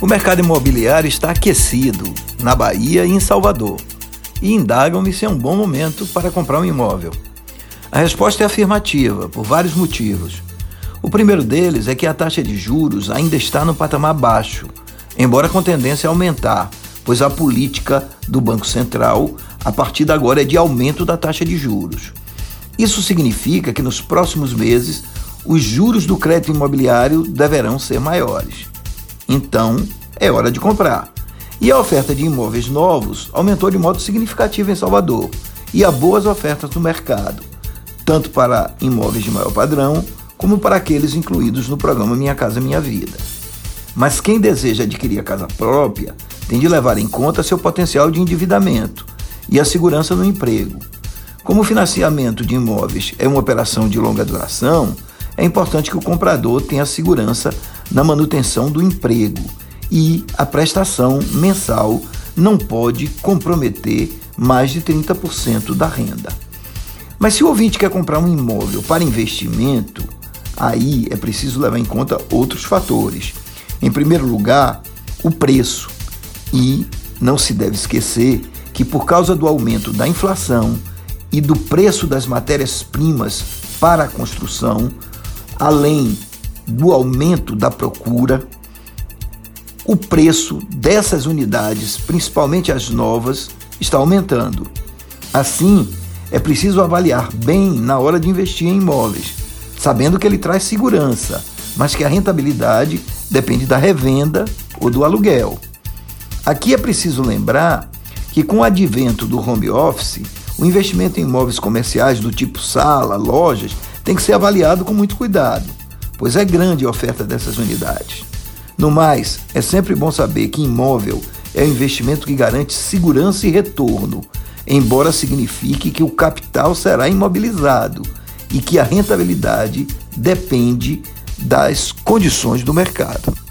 O mercado imobiliário está aquecido na Bahia e em Salvador e indagam-me se é um bom momento para comprar um imóvel. A resposta é afirmativa, por vários motivos. O primeiro deles é que a taxa de juros ainda está no patamar baixo, embora com tendência a aumentar, pois a política do Banco Central a partir de agora é de aumento da taxa de juros. Isso significa que nos próximos meses os juros do crédito imobiliário deverão ser maiores. Então, é hora de comprar. E a oferta de imóveis novos aumentou de modo significativo em Salvador e há boas ofertas no mercado, tanto para imóveis de maior padrão como para aqueles incluídos no programa Minha Casa Minha Vida. Mas quem deseja adquirir a casa própria tem de levar em conta seu potencial de endividamento e a segurança no emprego. Como o financiamento de imóveis é uma operação de longa duração, é importante que o comprador tenha segurança na manutenção do emprego e a prestação mensal não pode comprometer mais de 30% da renda. Mas se o ouvinte quer comprar um imóvel para investimento, aí é preciso levar em conta outros fatores. Em primeiro lugar, o preço. E não se deve esquecer que, por causa do aumento da inflação e do preço das matérias-primas para a construção, além do aumento da procura, o preço dessas unidades, principalmente as novas, está aumentando. Assim, é preciso avaliar bem na hora de investir em imóveis, sabendo que ele traz segurança, mas que a rentabilidade depende da revenda ou do aluguel. Aqui é preciso lembrar que, com o advento do home office, o investimento em imóveis comerciais do tipo sala, lojas, tem que ser avaliado com muito cuidado, pois é grande a oferta dessas unidades. No mais, é sempre bom saber que imóvel é um investimento que garante segurança e retorno, embora signifique que o capital será imobilizado e que a rentabilidade depende das condições do mercado.